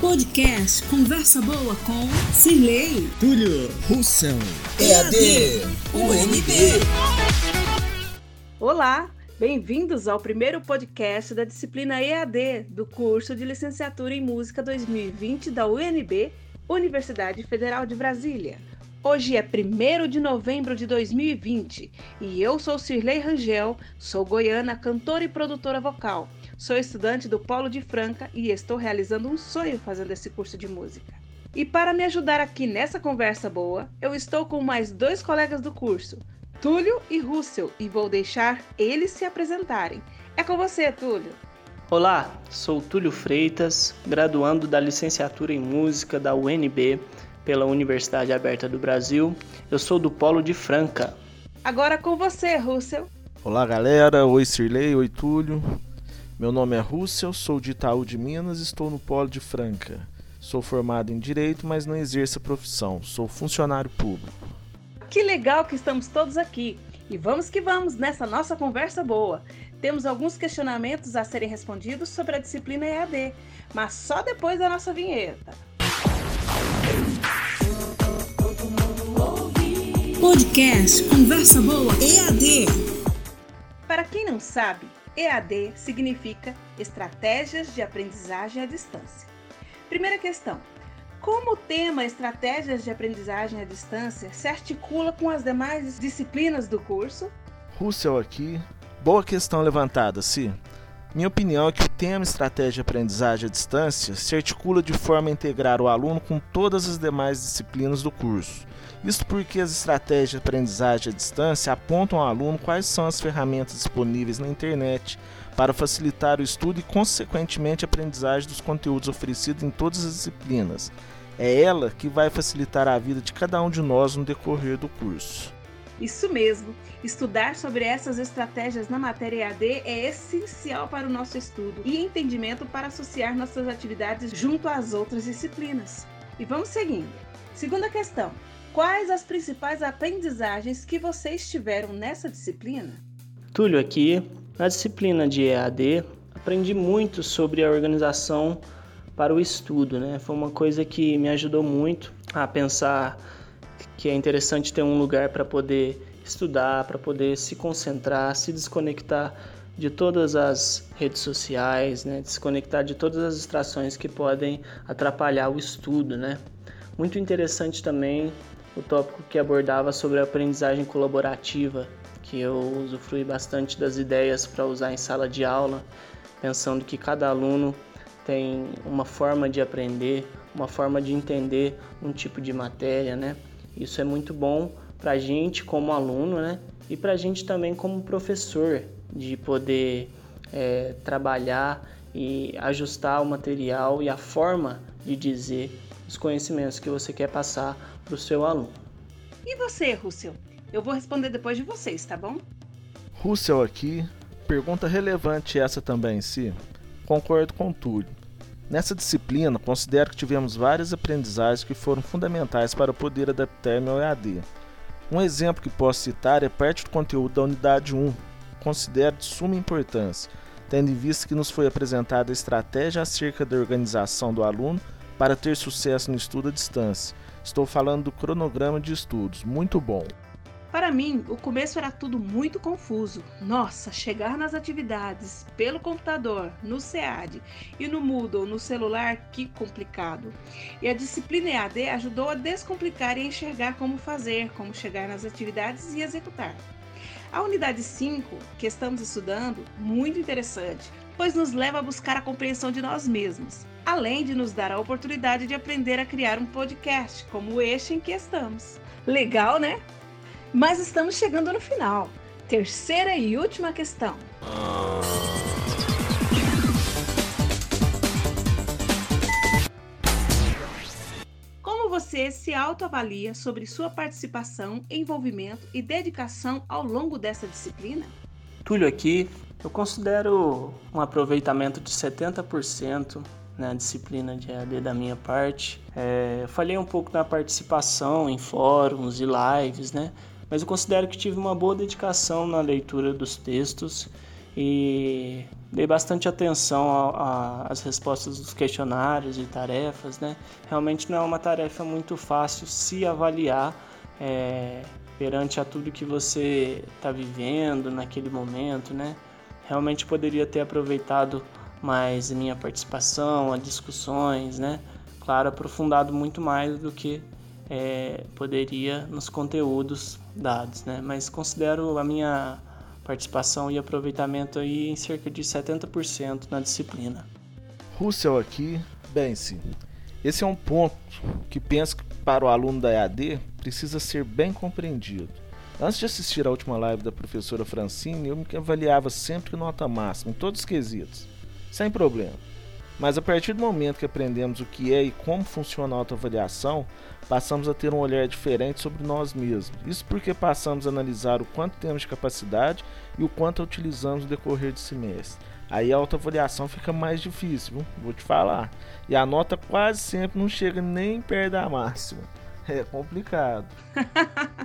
Podcast Conversa Boa com Cirlei, Túlio, Russell, EAD, UNB. Olá, bem-vindos ao primeiro podcast da disciplina EAD do curso de Licenciatura em Música 2020 da UNB, Universidade Federal de Brasília. Hoje é 1 de novembro de 2020 e eu sou Cirlei Rangel, sou goiana, cantora e produtora vocal. Sou estudante do Polo de Franca e estou realizando um sonho fazendo esse curso de música. E para me ajudar aqui nessa conversa boa, eu estou com mais dois colegas do curso, Túlio e Russell, e vou deixar eles se apresentarem. É com você, Túlio. Olá, sou Túlio Freitas, graduando da licenciatura em música da UNB pela Universidade Aberta do Brasil. Eu sou do Polo de Franca. Agora com você, Russell. Olá, galera. Oi, Cirlei. Oi, Túlio. Meu nome é Russell, sou de Itaú de Minas e estou no Polo de Franca. Sou formado em Direito, mas não exerço a profissão. Sou funcionário público. Que legal que estamos todos aqui. E vamos que vamos nessa nossa conversa boa. Temos alguns questionamentos a serem respondidos sobre a disciplina EAD, mas só depois da nossa vinheta. Podcast Conversa Boa EAD. Para quem não sabe, EAD significa Estratégias de Aprendizagem à Distância. Primeira questão: como o tema Estratégias de Aprendizagem à Distância se articula com as demais disciplinas do curso? Russell aqui. Boa questão levantada, sim. Minha opinião é que o tema Estratégia de Aprendizagem à Distância se articula de forma a integrar o aluno com todas as demais disciplinas do curso. Isso porque as estratégias de aprendizagem à distância apontam ao aluno quais são as ferramentas disponíveis na internet para facilitar o estudo e, consequentemente, a aprendizagem dos conteúdos oferecidos em todas as disciplinas. É ela que vai facilitar a vida de cada um de nós no decorrer do curso. Isso mesmo. Estudar sobre essas estratégias na matéria EAD é essencial para o nosso estudo e entendimento para associar nossas atividades junto às outras disciplinas. E vamos seguindo. Segunda questão: Quais as principais aprendizagens que vocês tiveram nessa disciplina? Túlio aqui, na disciplina de EAD, aprendi muito sobre a organização para o estudo, né? Foi uma coisa que me ajudou muito a pensar que é interessante ter um lugar para poder estudar, para poder se concentrar, se desconectar de todas as redes sociais, né? desconectar de todas as distrações que podem atrapalhar o estudo, né? Muito interessante também o tópico que abordava sobre a aprendizagem colaborativa, que eu usufrui bastante das ideias para usar em sala de aula, pensando que cada aluno tem uma forma de aprender, uma forma de entender um tipo de matéria, né? Isso é muito bom para a gente como aluno, né? E para a gente também como professor, de poder é, trabalhar e ajustar o material e a forma de dizer os conhecimentos que você quer passar para o seu aluno. E você, Russell? Eu vou responder depois de vocês, tá bom? Russell aqui. Pergunta relevante essa também, si. Concordo com tudo. Nessa disciplina, considero que tivemos várias aprendizagens que foram fundamentais para poder adaptar meu EAD. Um exemplo que posso citar é parte do conteúdo da unidade 1. Considero de suma importância, tendo em vista que nos foi apresentada a estratégia acerca da organização do aluno para ter sucesso no estudo à distância. Estou falando do cronograma de estudos, muito bom. Para mim, o começo era tudo muito confuso. Nossa, chegar nas atividades pelo computador, no SEAD e no Moodle, no celular, que complicado. E a disciplina EAD ajudou a descomplicar e enxergar como fazer, como chegar nas atividades e executar. A unidade 5, que estamos estudando, muito interessante, pois nos leva a buscar a compreensão de nós mesmos, além de nos dar a oportunidade de aprender a criar um podcast, como este em que estamos. Legal, né? Mas estamos chegando no final. Terceira e última questão. Como você se autoavalia sobre sua participação, envolvimento e dedicação ao longo dessa disciplina? Túlio aqui, eu considero um aproveitamento de 70% na disciplina de AD da minha parte. É, falei um pouco na participação em fóruns e lives, né? Mas eu considero que tive uma boa dedicação na leitura dos textos e dei bastante atenção às respostas dos questionários e tarefas, né? Realmente não é uma tarefa muito fácil se avaliar é, perante a tudo que você está vivendo naquele momento, né? Realmente poderia ter aproveitado mais minha participação, as discussões, né? Claro, aprofundado muito mais do que é, poderia nos conteúdos dados, né? Mas considero a minha participação e aproveitamento aí em cerca de 70% na disciplina. Russell aqui, bem sim. Esse é um ponto que penso que para o aluno da EAD precisa ser bem compreendido. Antes de assistir à última live da professora Francine, eu me avaliava sempre nota máxima, em todos os quesitos, sem problema. Mas a partir do momento que aprendemos o que é e como funciona a autoavaliação, passamos a ter um olhar diferente sobre nós mesmos. Isso porque passamos a analisar o quanto temos de capacidade e o quanto utilizamos no decorrer do semestre. Aí a autoavaliação fica mais difícil, viu? vou te falar. E a nota quase sempre não chega nem perto da máxima. É complicado.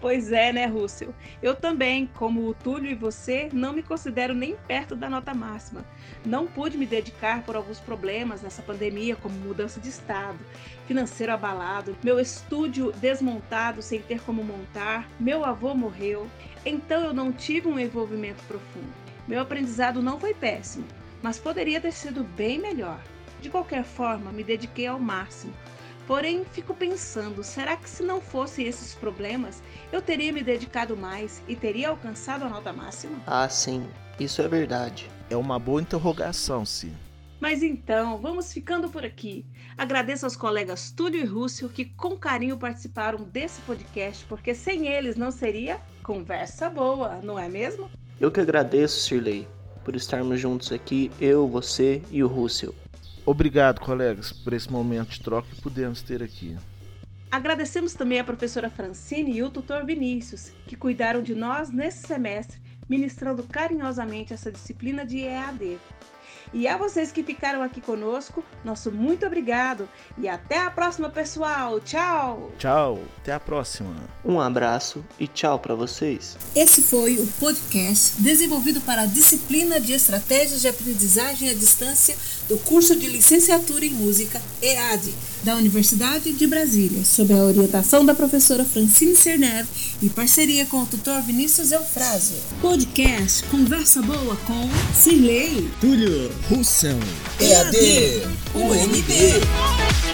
pois é, né, Russell? Eu também, como o Túlio e você, não me considero nem perto da nota máxima. Não pude me dedicar por alguns problemas nessa pandemia, como mudança de estado, financeiro abalado, meu estúdio desmontado sem ter como montar, meu avô morreu. Então eu não tive um envolvimento profundo. Meu aprendizado não foi péssimo, mas poderia ter sido bem melhor. De qualquer forma, me dediquei ao máximo Porém, fico pensando: será que se não fossem esses problemas, eu teria me dedicado mais e teria alcançado a nota máxima? Ah, sim, isso é verdade. É uma boa interrogação, sim. Mas então, vamos ficando por aqui. Agradeço aos colegas Túlio e Rússio que com carinho participaram desse podcast, porque sem eles não seria conversa boa, não é mesmo? Eu que agradeço, Sirley, por estarmos juntos aqui, eu, você e o Rússio. Obrigado, colegas, por esse momento de troca que pudemos ter aqui. Agradecemos também a professora Francine e o tutor Vinícius, que cuidaram de nós nesse semestre, ministrando carinhosamente essa disciplina de EAD. E a vocês que ficaram aqui conosco, nosso muito obrigado e até a próxima, pessoal. Tchau. Tchau, até a próxima. Um abraço e tchau para vocês. Esse foi o podcast desenvolvido para a disciplina de estratégias de aprendizagem à distância do curso de licenciatura em música EAD da Universidade de Brasília, sob a orientação da professora Francine Cerner e parceria com o tutor Vinícius Eufrásio. Podcast Conversa Boa com Cirlei, Túlio, Russell, EAD, UNB.